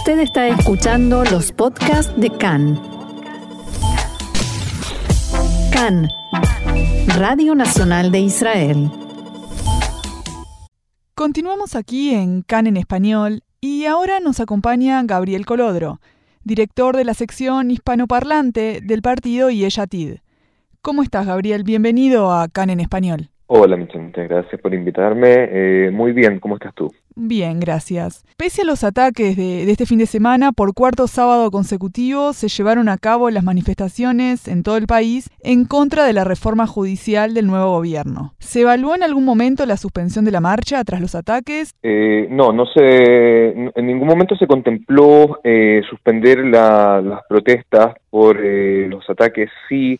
Usted está escuchando los podcasts de CAN. CAN, Radio Nacional de Israel. Continuamos aquí en CAN en español y ahora nos acompaña Gabriel Colodro, director de la sección hispanoparlante del partido Yeshatid. ¿Cómo estás, Gabriel? Bienvenido a CAN en español. Hola, muchas, gracias por invitarme. Eh, muy bien, ¿cómo estás tú? Bien, gracias. Pese a los ataques de, este fin de semana, por cuarto sábado consecutivo se llevaron a cabo las manifestaciones en todo el país en contra de la reforma judicial del nuevo gobierno. ¿Se evaluó en algún momento la suspensión de la marcha tras los ataques? Eh, no, no se, en ningún momento se contempló eh, suspender las protestas por los ataques. Sí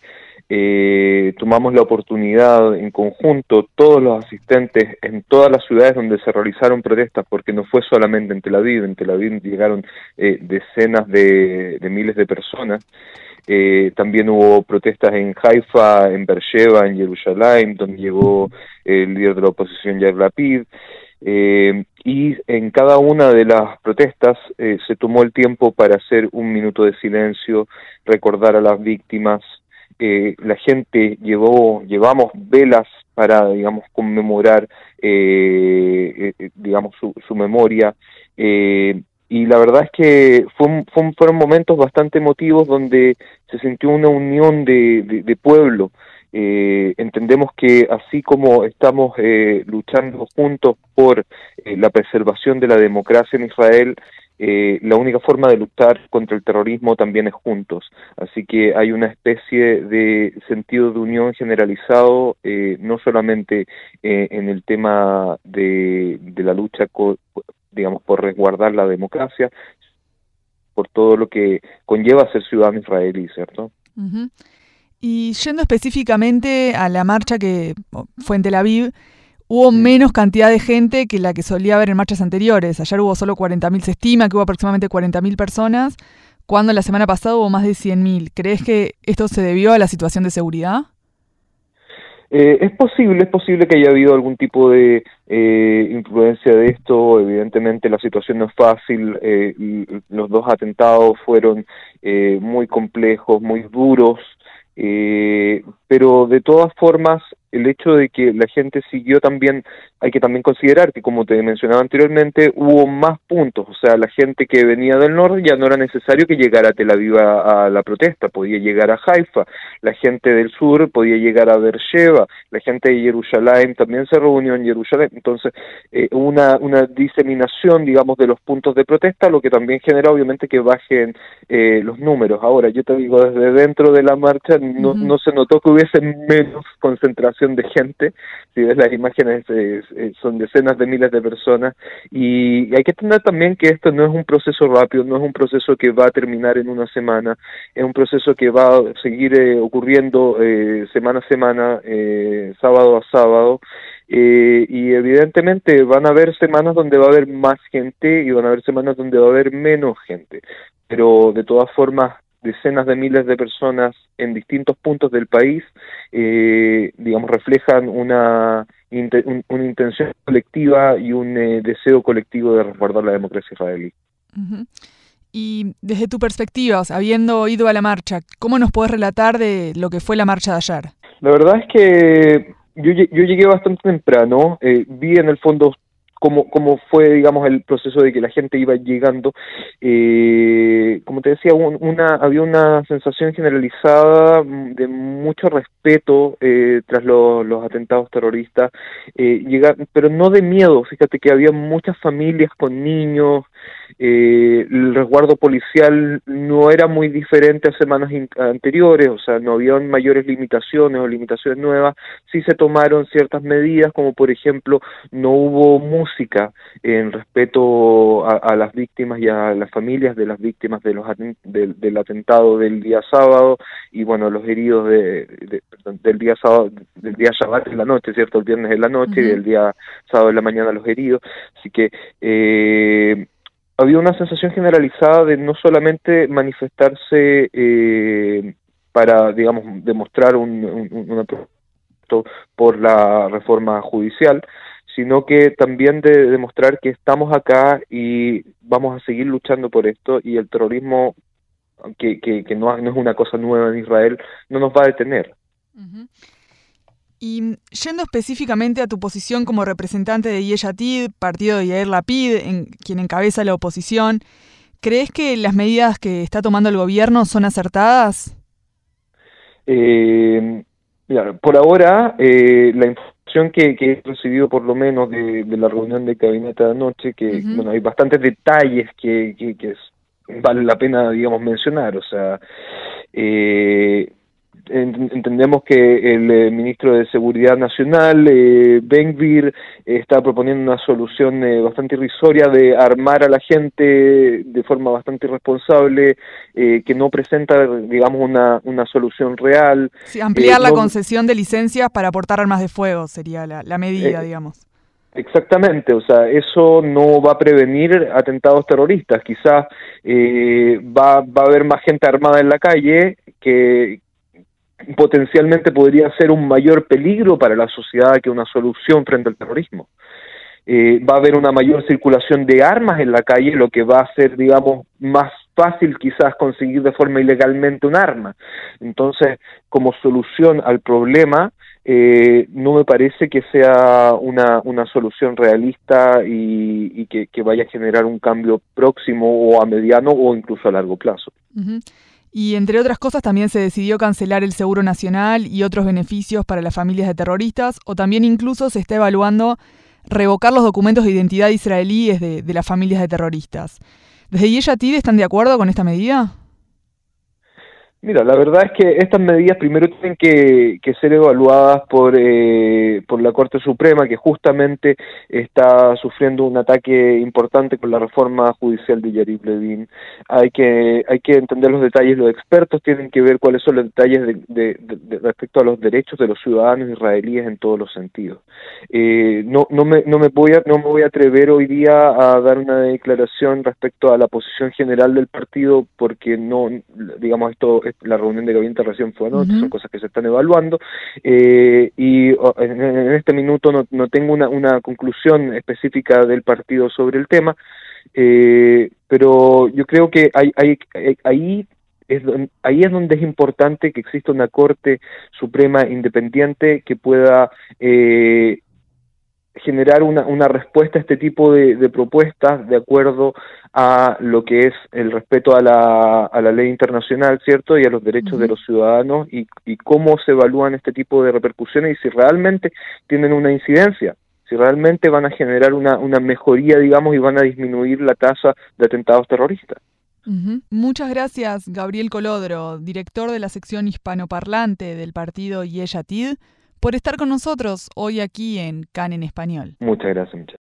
eh, tomamos la oportunidad en conjunto, todos los asistentes en todas las ciudades donde se realizaron protestas, porque no fue solamente en Tel Aviv, en Tel Aviv llegaron eh, decenas de, miles de personas, eh, también hubo protestas en Haifa, en Beersheba, en Jerusalén, donde llegó el líder de la oposición Yair Lapid, eh, y en cada una de las protestas se tomó el tiempo para hacer un minuto de silencio, recordar a las víctimas, eh, la gente llevó, llevamos velas para, digamos, conmemorar, eh, eh, digamos, su, su memoria. y la verdad es que fueron momentos bastante emotivos donde se sintió una unión de, de, pueblo. entendemos que así como estamos luchando juntos por la preservación de la democracia en Israel, eh, la única forma de luchar contra el terrorismo también es juntos. Así que hay una especie de sentido de unión generalizado, eh, no solamente eh, en el tema de, la lucha, digamos, por resguardar la democracia, por todo lo que conlleva ser ciudadano israelí, ¿cierto? Y yendo específicamente a la marcha que fue en Tel Aviv, hubo menos cantidad de gente que la que solía haber en marchas anteriores. Ayer hubo solo 40.000, se estima que hubo aproximadamente 40.000 personas, cuando la semana pasada hubo más de 100.000. ¿Crees que esto se debió a la situación de seguridad? Eh, es posible, es posible que haya habido algún tipo de eh, influencia de esto. Evidentemente la situación no es fácil. Eh, los dos atentados fueron muy complejos, muy duros. pero de todas formas el hecho de que la gente siguió también, hay que también considerar que como te mencionaba anteriormente, hubo más puntos, o sea, la gente que venía del norte ya no era necesario que llegara a Tel Aviv a, la protesta, podía llegar a Haifa, la gente del sur podía llegar a Beersheba, la gente de Jerusalén también se reunió en Jerusalén, entonces eh, una, una diseminación, digamos, de los puntos de protesta, lo que también genera obviamente que bajen eh, los números. Ahora, yo te digo, desde dentro de la marcha no, no se notó que hubiese menos concentración de gente, si ves las imágenes son decenas de miles de personas y, hay que entender también que esto no es un proceso rápido, no es un proceso que va a terminar en una semana, es un proceso que va a seguir eh, ocurriendo eh, semana a semana, eh, sábado a sábado. y evidentemente van a haber semanas donde va a haber más gente y van a haber semanas donde va a haber menos gente, pero de todas formas decenas de miles de personas en distintos puntos del país, eh, digamos, reflejan una, una intención colectiva y un eh, deseo colectivo de resguardar la democracia israelí. Y desde tu perspectiva, habiendo ido a la marcha, ¿cómo nos puedes relatar de lo que fue la marcha de ayer? La verdad es que yo, yo llegué bastante temprano, eh, vi en el fondo cómo, cómo fue, digamos, el proceso de que la gente iba llegando. Eh, como te decía, una, había una sensación generalizada de mucho respeto eh, tras los atentados terroristas, eh, pero no de miedo. Fíjate que había muchas familias con niños, eh, el resguardo policial no era muy diferente a semanas anteriores, o sea, no había mayores limitaciones o limitaciones nuevas, sí se tomaron ciertas medidas, como por ejemplo, no hubo música en respeto a, las víctimas y a las familias de las víctimas de los del atentado del día sábado y bueno, los heridos de, del día sábado, del día Shabbat en la noche, ¿cierto? El viernes en la noche y el día sábado en la mañana los heridos, así que eh, había una sensación generalizada de no solamente manifestarse eh, para, digamos, demostrar un, un, por la reforma judicial, sino que también de demostrar que estamos acá y vamos a seguir luchando por esto y el terrorismo, que, que, no, es una cosa nueva en Israel, no nos va a detener. Y yendo específicamente a tu posición como representante de Yeshatid, partido de Yair Lapid, en, quien encabeza la oposición, ¿crees que las medidas que está tomando el gobierno son acertadas? Eh, por ahora, eh, la información que, he recibido por lo menos de, la reunión de gabinete de anoche, que bueno, hay bastantes detalles que, que, vale la pena, digamos, mencionar. O sea, eh, entendemos que el eh, ministro de Seguridad Nacional, eh, Benvir, está proponiendo una solución eh, bastante irrisoria de armar a la gente de forma bastante irresponsable, eh, que no presenta, digamos, una, una solución real. Sí, ampliar la concesión de licencias para aportar armas de fuego sería la, la medida, digamos. Exactamente, o sea, eso no va a prevenir atentados terroristas, quizás va, va a haber más gente armada en la calle que, potencialmente podría ser un mayor peligro para la sociedad que una solución frente al terrorismo. Eh, va a haber una mayor circulación de armas en la calle, lo que va a hacer, digamos, más fácil quizás conseguir de forma ilegalmente un arma. Entonces, como solución al problema, eh, no me parece que sea una, una solución realista y, que, vaya a generar un cambio próximo o a mediano o incluso a largo plazo. Y entre otras cosas también se decidió cancelar el seguro nacional y otros beneficios para las familias de terroristas, o también incluso se está evaluando revocar los documentos de identidad israelíes de, las familias de terroristas. ¿Desde Yeshatid están de acuerdo con esta medida? Mira, la verdad es que estas medidas primero tienen que, ser evaluadas por, eh, por la Corte Suprema, que justamente está sufriendo un ataque importante con la reforma judicial de Yarib Levin. Hay que, hay que entender los detalles, los expertos tienen que ver cuáles son los detalles de, respecto a los derechos de los ciudadanos israelíes en todos los sentidos. Eh, no, no, me, no, me voy a, no me voy a atrever hoy día a dar una declaración respecto a la posición general del partido, porque no, digamos, esto la reunión de gabinete recién fue anoche, son cosas que se están evaluando, eh, y en, este minuto no, no tengo una, una, conclusión específica del partido sobre el tema, eh, pero yo creo que hay, hay, ahí es, ahí es donde es importante que exista una Corte Suprema independiente que pueda eh, generar una, una respuesta a este tipo de, propuestas de acuerdo a lo que es el respeto a la, a la ley internacional, ¿cierto? Y a los derechos de los ciudadanos y, y cómo se evalúan este tipo de repercusiones y si realmente tienen una incidencia si realmente van a generar una, una mejoría, digamos, y van a disminuir la tasa de atentados terroristas. Muchas gracias, Gabriel Colodro, director de la sección hispanoparlante del partido Yeshatid por estar con nosotros hoy aquí en CAN en Español. Muchas gracias.